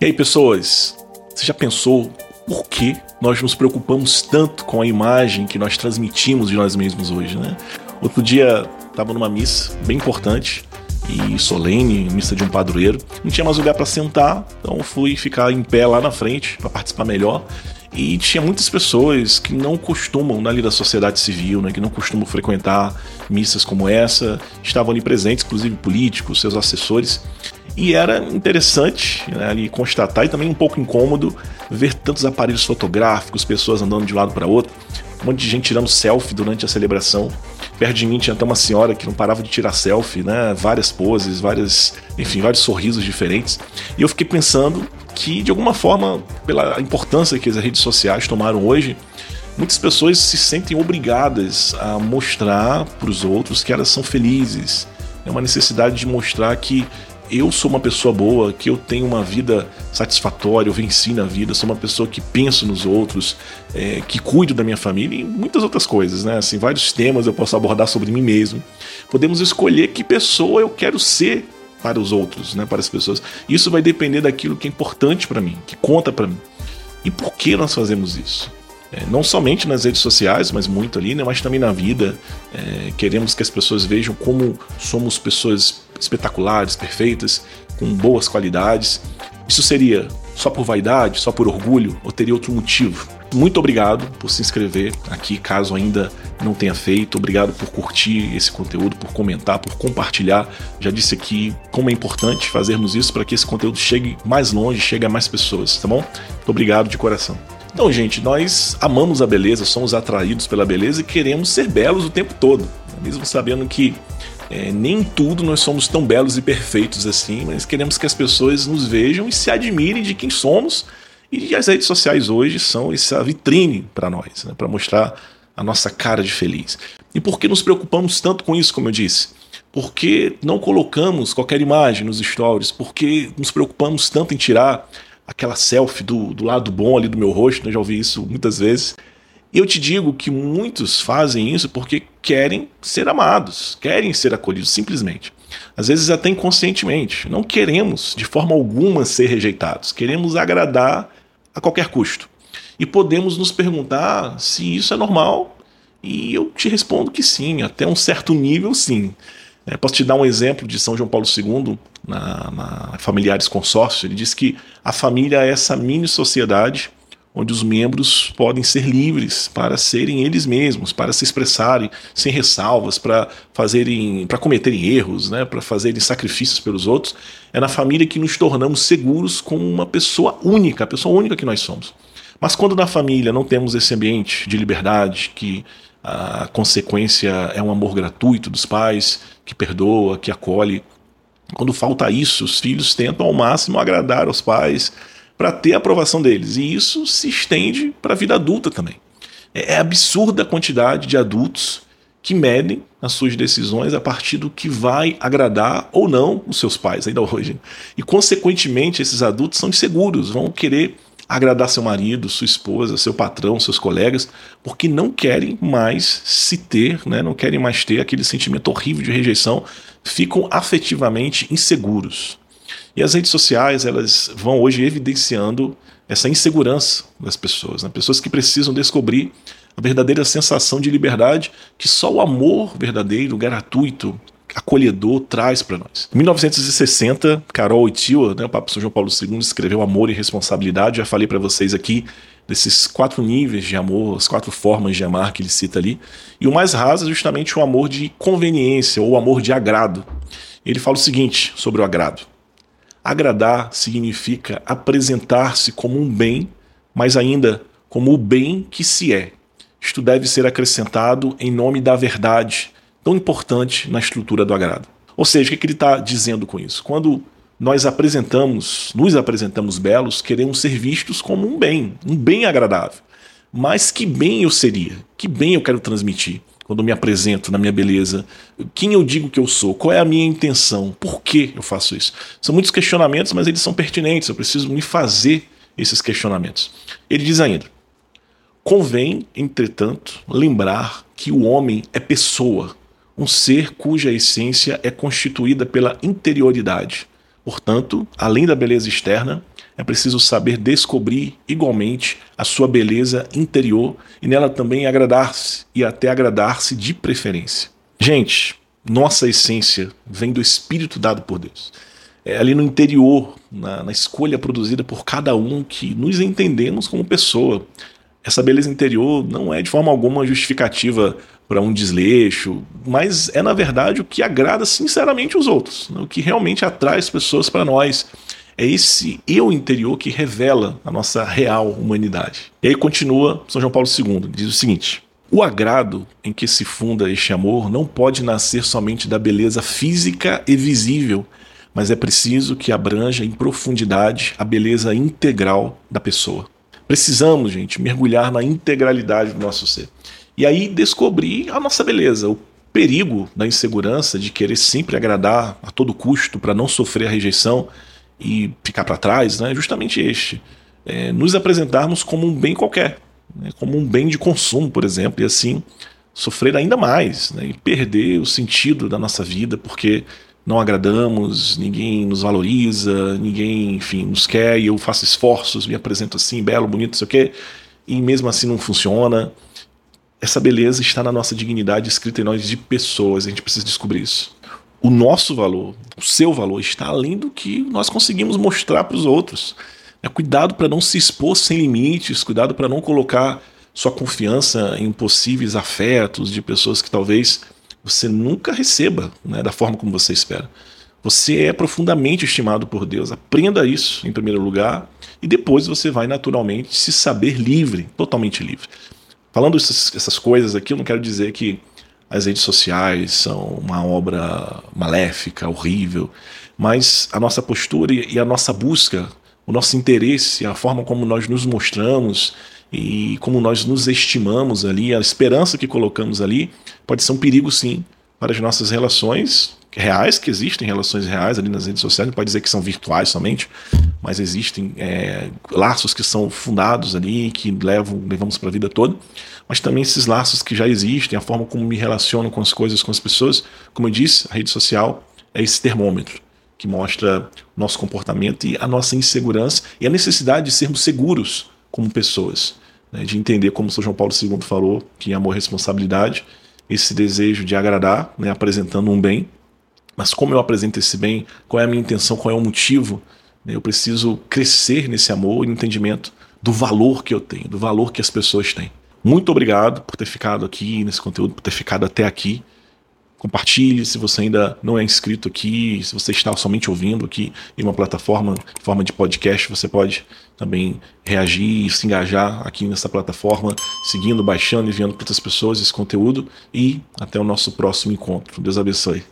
E aí, pessoas, você já pensou por que nós nos preocupamos tanto com a imagem que nós transmitimos de nós mesmos hoje, né? Outro dia estava numa missa bem importante e solene, missa de um padroeiro. Não tinha mais lugar para sentar, então fui ficar em pé lá na frente para participar melhor. E tinha muitas pessoas que não costumam, ali da sociedade civil, né, que não costumam frequentar missas como essa, estavam ali presentes, inclusive políticos, seus assessores. E era interessante né, ali constatar e também um pouco incômodo ver tantos aparelhos fotográficos, pessoas andando de um lado para outro, um monte de gente tirando selfie durante a celebração. Perto de mim tinha até uma senhora que não parava de tirar selfie, né? Várias poses, várias, enfim, vários sorrisos diferentes. E eu fiquei pensando que, de alguma forma, pela importância que as redes sociais tomaram hoje, muitas pessoas se sentem obrigadas a mostrar para os outros que elas são felizes. É uma necessidade de mostrar que eu sou uma pessoa boa, que eu tenho uma vida satisfatória, eu venci na vida, sou uma pessoa que penso nos outros, é, que cuido da minha família e muitas outras coisas, né? Assim, vários temas eu posso abordar sobre mim mesmo. Podemos escolher que pessoa eu quero ser para os outros, né? Para as pessoas. Isso vai depender daquilo que é importante para mim, que conta para mim. E por que nós fazemos isso? É, não somente nas redes sociais, mas muito ali, né, mas também na vida. É, queremos que as pessoas vejam como somos pessoas espetaculares, perfeitas, com boas qualidades. Isso seria só por vaidade, só por orgulho, ou teria outro motivo? Muito obrigado por se inscrever aqui, caso ainda não tenha feito. Obrigado por curtir esse conteúdo, por comentar, por compartilhar. Já disse aqui como é importante fazermos isso para que esse conteúdo chegue mais longe, chegue a mais pessoas, tá bom? Muito obrigado de coração. Então, gente, nós amamos a beleza, somos atraídos pela beleza e queremos ser belos o tempo todo, mesmo sabendo que é, nem tudo nós somos tão belos e perfeitos assim, mas queremos que as pessoas nos vejam e se admirem de quem somos. E as redes sociais hoje são essa vitrine para nós, né, para mostrar a nossa cara de feliz. E por que nos preocupamos tanto com isso, como eu disse? Porque não colocamos qualquer imagem nos stories? Porque nos preocupamos tanto em tirar aquela selfie do, do lado bom ali do meu rosto, eu já ouvi isso muitas vezes. Eu te digo que muitos fazem isso porque querem ser amados, querem ser acolhidos, simplesmente. Às vezes até inconscientemente. Não queremos, de forma alguma, ser rejeitados. Queremos agradar a qualquer custo. E podemos nos perguntar se isso é normal. E eu te respondo que sim, até um certo nível, sim. É, posso te dar um exemplo de São João Paulo II, na, na Familiares Consórcio. Ele diz que a família é essa mini sociedade onde os membros podem ser livres para serem eles mesmos, para se expressarem sem ressalvas, para fazerem, para cometerem erros, né, para fazerem sacrifícios pelos outros. É na família que nos tornamos seguros como uma pessoa única, a pessoa única que nós somos. Mas quando na família não temos esse ambiente de liberdade, que a consequência é um amor gratuito dos pais, que perdoa, que acolhe. Quando falta isso, os filhos tentam ao máximo agradar aos pais para ter a aprovação deles. E isso se estende para a vida adulta também. É, é absurda a quantidade de adultos que medem as suas decisões a partir do que vai agradar ou não os seus pais, ainda hoje. E, consequentemente, esses adultos são inseguros, vão querer agradar seu marido, sua esposa, seu patrão, seus colegas, porque não querem mais se ter, né? não querem mais ter aquele sentimento horrível de rejeição, ficam afetivamente inseguros. E as redes sociais elas vão hoje evidenciando essa insegurança das pessoas, né? pessoas que precisam descobrir a verdadeira sensação de liberdade que só o amor verdadeiro, gratuito, acolhedor traz para nós. Em 1960, Carol Itila, né, o Papa São João Paulo II, escreveu Amor e Responsabilidade. Já falei para vocês aqui desses quatro níveis de amor, as quatro formas de amar que ele cita ali. E o mais raso é justamente o amor de conveniência ou o amor de agrado. Ele fala o seguinte sobre o agrado: agradar significa apresentar-se como um bem, mas ainda como o bem que se é. Isto deve ser acrescentado em nome da verdade tão importante na estrutura do agrado. Ou seja, o que ele está dizendo com isso? Quando nós apresentamos, nos apresentamos belos, queremos ser vistos como um bem, um bem agradável. Mas que bem eu seria? Que bem eu quero transmitir quando me apresento na minha beleza? Quem eu digo que eu sou? Qual é a minha intenção? Por que eu faço isso? São muitos questionamentos, mas eles são pertinentes. Eu preciso me fazer esses questionamentos. Ele diz ainda: Convém, entretanto, lembrar que o homem é pessoa, um ser cuja essência é constituída pela interioridade. Portanto, além da beleza externa, é preciso saber descobrir igualmente a sua beleza interior e nela também agradar-se e até agradar-se de preferência. Gente, nossa essência vem do espírito dado por Deus. É ali no interior, na, na escolha produzida por cada um que nos entendemos como pessoa. Essa beleza interior não é de forma alguma justificativa para um desleixo, mas é na verdade o que agrada sinceramente os outros, né? o que realmente atrai as pessoas para nós. É esse eu interior que revela a nossa real humanidade. E aí continua São João Paulo II, diz o seguinte: o agrado em que se funda este amor não pode nascer somente da beleza física e visível, mas é preciso que abranja em profundidade a beleza integral da pessoa. Precisamos, gente, mergulhar na integralidade do nosso ser. E aí descobrir a nossa beleza, o perigo da insegurança de querer sempre agradar a todo custo para não sofrer a rejeição e ficar para trás, né, é justamente este. É, nos apresentarmos como um bem qualquer, né, como um bem de consumo, por exemplo, e assim sofrer ainda mais né, e perder o sentido da nossa vida, porque não agradamos, ninguém nos valoriza, ninguém, enfim, nos quer e eu faço esforços, me apresento assim, belo, bonito, sei o quê, e mesmo assim não funciona. Essa beleza está na nossa dignidade escrita em nós de pessoas, a gente precisa descobrir isso. O nosso valor, o seu valor, está além do que nós conseguimos mostrar para os outros. É, cuidado para não se expor sem limites, cuidado para não colocar sua confiança em possíveis afetos de pessoas que talvez você nunca receba né, da forma como você espera. Você é profundamente estimado por Deus. Aprenda isso em primeiro lugar e depois você vai naturalmente se saber livre, totalmente livre. Falando essas, essas coisas aqui, eu não quero dizer que as redes sociais são uma obra maléfica, horrível, mas a nossa postura e a nossa busca, o nosso interesse, a forma como nós nos mostramos e como nós nos estimamos ali, a esperança que colocamos ali, pode ser um perigo sim para as nossas relações reais, que existem relações reais ali nas redes sociais, não pode dizer que são virtuais somente, mas existem é, laços que são fundados ali, que levam, levamos para a vida toda, mas também esses laços que já existem, a forma como me relaciono com as coisas, com as pessoas, como eu disse, a rede social é esse termômetro que mostra o nosso comportamento e a nossa insegurança e a necessidade de sermos seguros como pessoas, né, de entender, como São João Paulo II falou, que amor é responsabilidade, esse desejo de agradar, né, apresentando um bem, mas como eu apresento esse bem, qual é a minha intenção, qual é o motivo, né, eu preciso crescer nesse amor e entendimento do valor que eu tenho, do valor que as pessoas têm. Muito obrigado por ter ficado aqui nesse conteúdo, por ter ficado até aqui. Compartilhe se você ainda não é inscrito aqui, se você está somente ouvindo aqui em uma plataforma, forma de podcast, você pode também reagir e se engajar aqui nessa plataforma, seguindo, baixando, enviando para outras pessoas esse conteúdo e até o nosso próximo encontro. Deus abençoe.